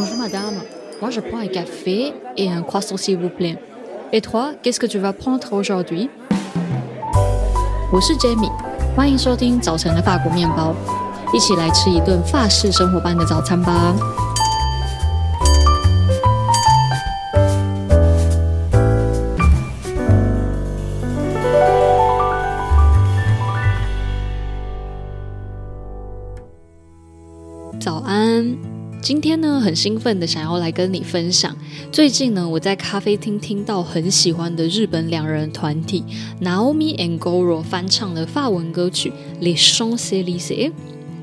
Bonjour madame, moi je prends un café et un croissant s'il vous plaît. Et toi, qu'est-ce que tu vas prendre aujourd'hui？我是 Jamie，欢迎收听早晨的法国面包，一起来吃一顿法式生活般的早餐吧。兴奋的想要来跟你分享，最近呢，我在咖啡厅听到很喜欢的日本两人团体 Naomi and Goro 翻唱的法文歌曲《Les Champs-Élysées》。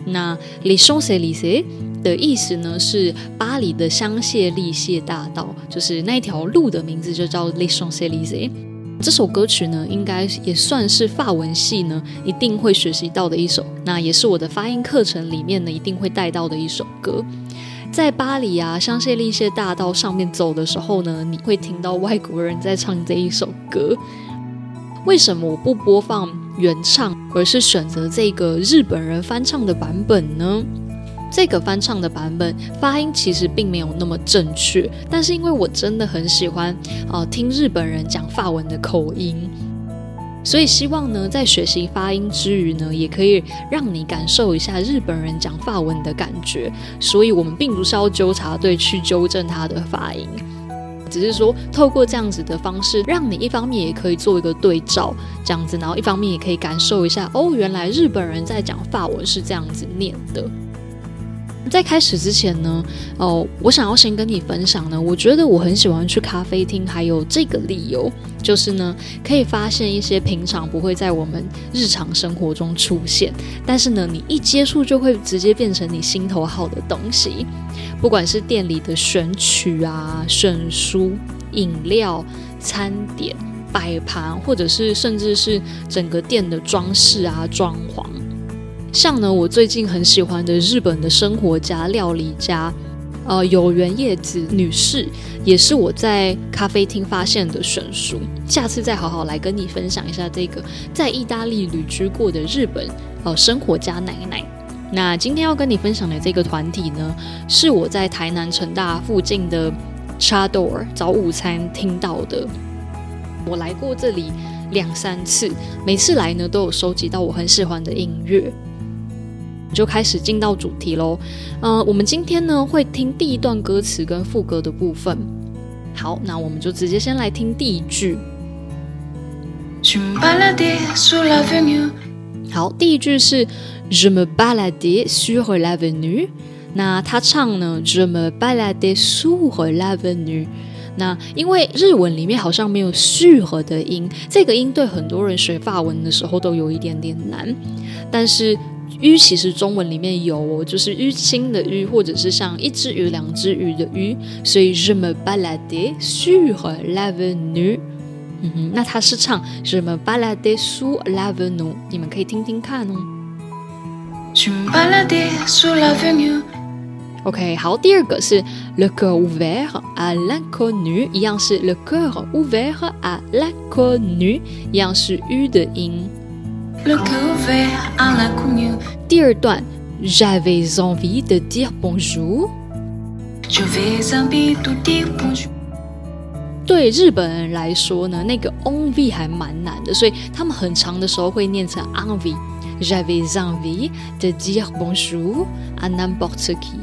那 Les Champs-Élysées 的意思呢，是巴黎的香榭丽榭大道，就是那条路的名字就叫 Les Champs-Élysées。这首歌曲呢，应该也算是法文系呢一定会学习到的一首，那也是我的发音课程里面呢一定会带到的一首歌。在巴黎啊，香榭丽榭大道上面走的时候呢，你会听到外国人在唱这一首歌。为什么我不播放原唱，而是选择这个日本人翻唱的版本呢？这个翻唱的版本发音其实并没有那么正确，但是因为我真的很喜欢啊、听日本人讲法文的口音。所以希望呢，在学习发音之余呢，也可以让你感受一下日本人讲法文的感觉。所以我们并不是要纠察队去纠正他的发音，只是说透过这样子的方式，让你一方面也可以做一个对照，这样子，然后一方面也可以感受一下，哦，原来日本人在讲法文是这样子念的。在开始之前呢，哦，我想要先跟你分享呢，我觉得我很喜欢去咖啡厅，还有这个理由，就是呢，可以发现一些平常不会在我们日常生活中出现，但是呢，你一接触就会直接变成你心头好的东西，不管是店里的选曲啊、选书、饮料、餐点、摆盘，或者是甚至是整个店的装饰啊、装潢。像呢，我最近很喜欢的日本的生活家、料理家，呃，有原叶子女士，也是我在咖啡厅发现的选书。下次再好好来跟你分享一下这个在意大利旅居过的日本呃生活家奶奶。那今天要跟你分享的这个团体呢，是我在台南城大附近的 Chador 早午餐听到的。我来过这里两三次，每次来呢都有收集到我很喜欢的音乐。就开始进到主题喽，呃，我们今天呢会听第一段歌词跟副歌的部分。好，那我们就直接先来听第一句。好，第一句是 Je me baladais sur l'avenue。那他唱呢 Je me baladais sur l'avenue。那因为日文里面好像没有 sur 的音，这个音对很多人学法文的时候都有一点点难，但是。鱼其实中文里面有哦，就是淤青的淤，或者是像一只鱼、两只鱼的鱼，所以 Je me baladais sur l'avenue。嗯哼，那他是唱 Je me baladais sur l'avenue，你们可以听听看哦。Je me baladais sur l'avenue。OK，好，第二个是 Le cœur ouvert à l'inconnu，一样是 Le cœur ouvert à l'inconnu，一样是 u 的音。第二段，J'avais envie de dire bonjour。对日本人来说呢，那个 envie 还蛮难的，所以他们很长的时候会念成 envie。J'avais envie de dire bonjour à n'importe qui。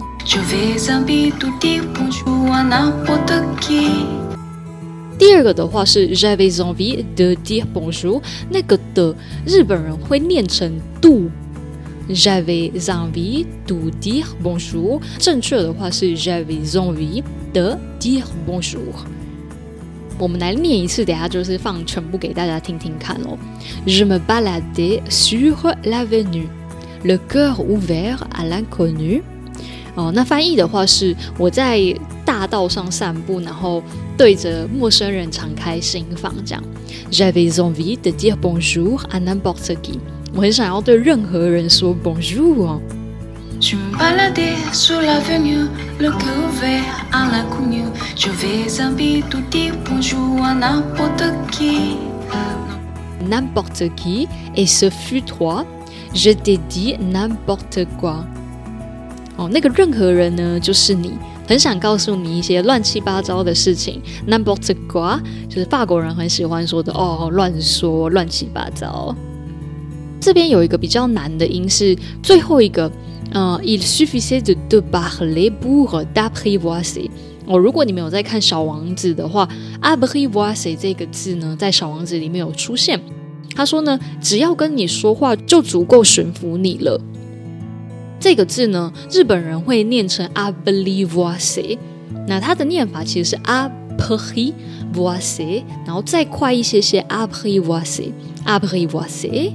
第二个的话是 J'avais envie de dire bonjour，那个的日本人会念成 do。J'avais envie de dire bonjour，正确的话是 J'avais envie de dire bonjour。我们来念一次，等下就是放全部给大家听听看喽。Je me baladais sur l'avenue, le cœur ouvert à l'inconnu。哦，那翻译的话是我在大道上散步，然后对着陌生人敞开心房，这样。J'avais envie de dire bonjour à n'importe qui。我很想要对任何人说 bonjour 哦。Je me baladais sur l'avenue, le cœur ouvert à l'inconnu. J'avais envie de dire bonjour à n'importe qui. N'importe qui, et ce fut toi. Je t'ai dit n'importe quoi. 哦，那个任何人呢，就是你。 很想告诉你一些乱七八糟的事情。Number two，就是法国人很喜欢说的哦，乱说，乱七八糟。这边有一个比较难的音是最后一个，嗯，il suffisait de parler pour t'apprivoiser。哦，如果你们有在看《小王子》的话 a b r i v o i s e 这个字呢，在《小王子》里面有出现。他说呢，只要跟你说话，就足够驯服你了。这个字呢，日本人会念成 apprivoiser，那它的念法其实是 apprivoiser，然后再快一些些 apprivoiser，apprivoiser。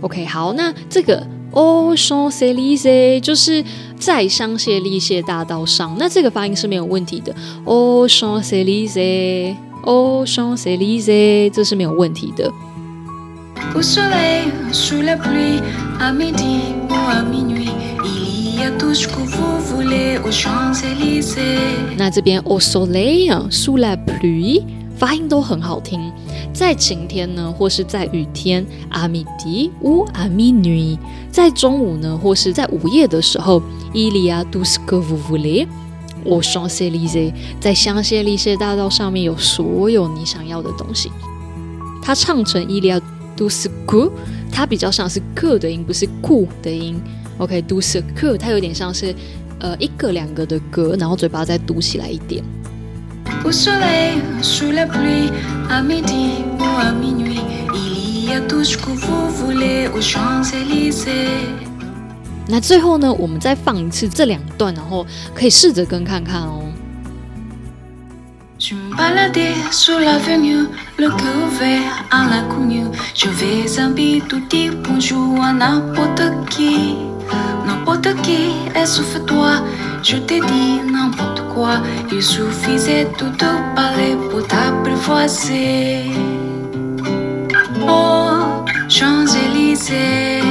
OK，好，那这个 aux Champs-Élysées 就是在香榭丽榭大道上，那这个发音是没有问题的。aux Champs-Élysées，aux Champs-Élysées，这是没有问题的。那这边 au soleil，sous la pluie。发音都很好听，在晴天呢，或是在雨天，à midi ou à minuit，在中午呢，或是在午夜的时候，il y a tout ce que vous voulez au Champs-Élysées，在香榭丽舍大道上面有所有你想要的东西。它唱成 il y a ce que，它比较像是 que 的音，不是 coup 的音。OK，tout ce que，它有点像是呃一个两个的格，然后嘴巴再嘟起来一点。那最后呢，我们再放一次这两段，然后可以试着跟看看哦。Je me baladais sur l'avenue, le cœur ouvert à l'inconnu. Je vais habituer dire bonjour à n'importe qui. N'importe qui, essouffle-toi, je t'ai dit n'importe quoi. Il suffisait de te parler pour t'apprivoiser. Oh, Champs-Élysées.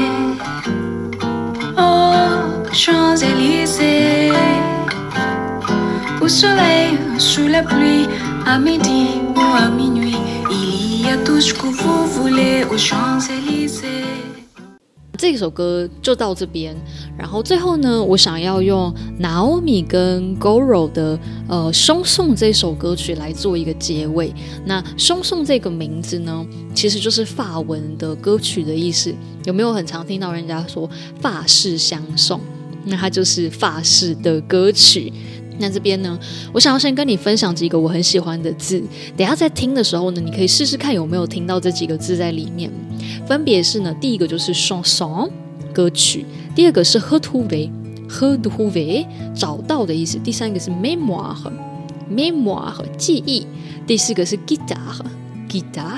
Oh, Champs-Élysées. Au soleil 这首歌就到这边，然后最后呢，我想要用 Naomi 跟 Goro 的呃《凶颂》这首歌曲来做一个结尾。那《凶颂》这个名字呢，其实就是法文的歌曲的意思。有没有很常听到人家说法式相送？那它就是法式的歌曲。那这边呢，我想要先跟你分享几个我很喜欢的字。等下在听的时候呢，你可以试试看有没有听到这几个字在里面。分别是呢，第一个就是 chanson 歌曲，第二个是 retrouver，retrouver 找到的意思，第三个是 memoire memoire 记忆，第四个是 guitar guitar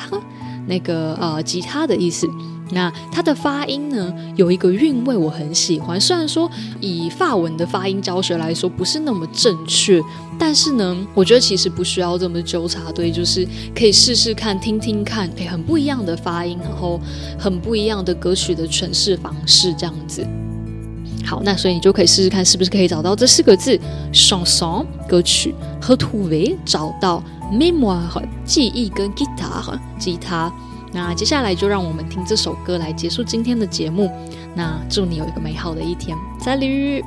那个呃吉他的意思。那它的发音呢，有一个韵味，我很喜欢。虽然说以法文的发音教学来说不是那么正确，但是呢，我觉得其实不需要这么纠察队，就是可以试试看，听听看，诶，很不一样的发音，然后很不一样的歌曲的诠释方式，这样子。好，那所以你就可以试试看，是不是可以找到这四个字：chanson 歌曲和土味找到 “memoir” 记忆跟 Guitar 吉他。那接下来就让我们听这首歌来结束今天的节目。那祝你有一个美好的一天，Salut。